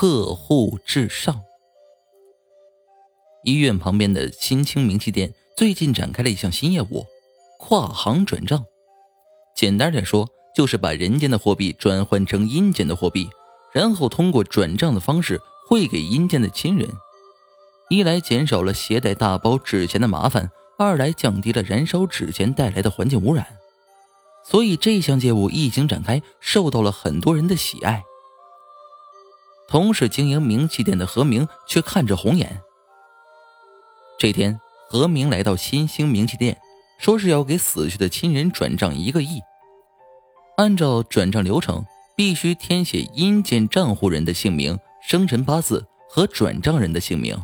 客户至上。医院旁边的新清名器店最近展开了一项新业务——跨行转账。简单点说，就是把人间的货币转换成阴间的货币，然后通过转账的方式汇给阴间的亲人。一来减少了携带大包纸钱的麻烦，二来降低了燃烧纸钱带来的环境污染。所以这项业务一经展开，受到了很多人的喜爱。同是经营名气店的何明却看着红眼。这天，何明来到新兴名气店，说是要给死去的亲人转账一个亿。按照转账流程，必须填写阴间账户人的姓名、生辰八字和转账人的姓名。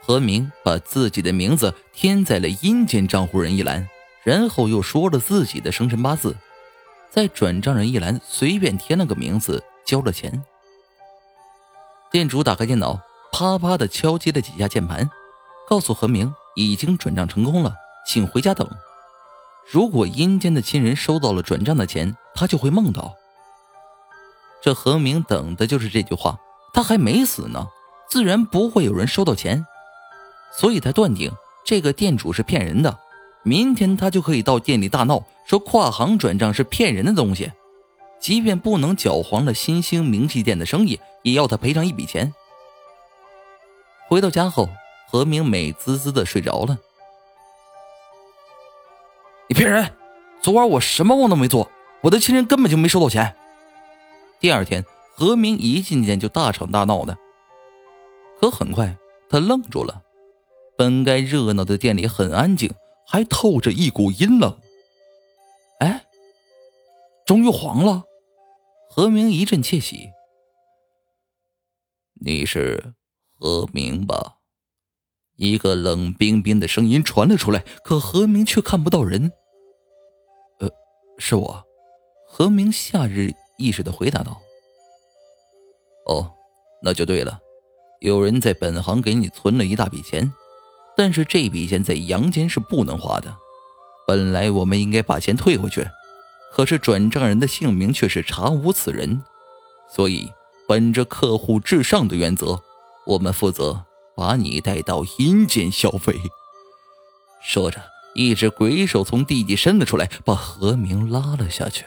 何明把自己的名字填在了阴间账户人一栏，然后又说了自己的生辰八字，在转账人一栏随便填了个名字，交了钱。店主打开电脑，啪啪的敲击了几下键盘，告诉何明已经转账成功了，请回家等。如果阴间的亲人收到了转账的钱，他就会梦到。这何明等的就是这句话，他还没死呢，自然不会有人收到钱，所以他断定这个店主是骗人的。明天他就可以到店里大闹，说跨行转账是骗人的东西，即便不能搅黄了新兴名器店的生意，也要他赔偿一笔钱。回到家后，何明美滋滋的睡着了。你骗人！昨晚我什么梦都没做，我的亲人根本就没收到钱。第二天，何明一进店就大吵大闹的。可很快，他愣住了。本该热闹的店里很安静，还透着一股阴冷。哎，终于黄了！何明一阵窃喜。你是何明吧？一个冷冰冰的声音传了出来，可何明却看不到人。呃是我，何明夏日意识的回答道：“哦，那就对了。有人在本行给你存了一大笔钱，但是这笔钱在阳间是不能花的。本来我们应该把钱退回去，可是转账人的姓名却是查无此人，所以本着客户至上的原则，我们负责把你带到阴间消费。”说着。一只鬼手从地底伸了出来，把何明拉了下去。